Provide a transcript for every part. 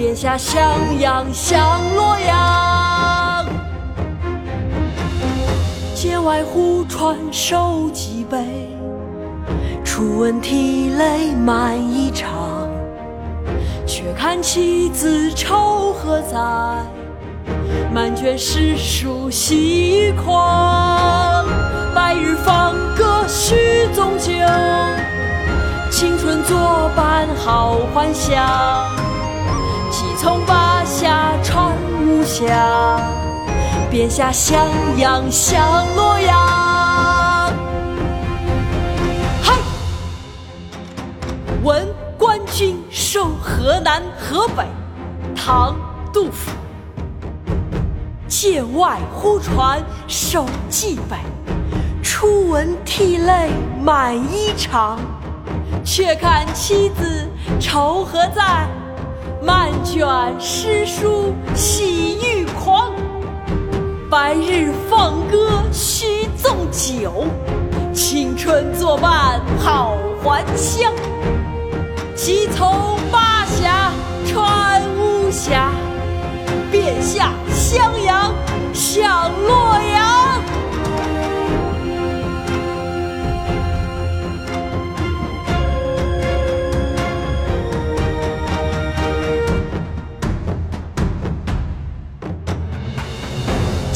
便下襄阳向洛阳。剑外忽传收蓟北。初闻涕泪满衣裳，却看妻子愁何在？满卷诗书喜欲狂。白日放歌须纵酒，青春作伴好还乡。从巴峡穿巫峡，便下襄阳向洛阳。嗨闻官军守河南河北，唐·杜甫。界外忽传收蓟北，初闻涕泪满衣裳。却看妻子愁何在？漫卷诗书喜欲狂。白日放歌须纵酒，青春作伴好还乡。即从八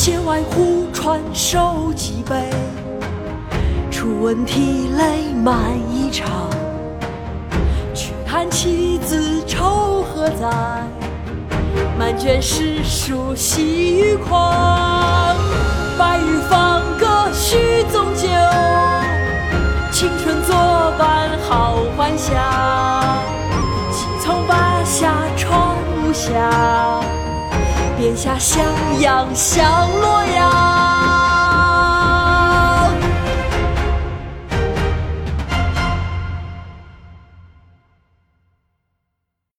街外忽传收蓟北，初闻涕泪满衣裳。却看妻子愁何在？满卷诗书喜欲狂。白日放歌须纵酒，青春下襄阳向洛阳。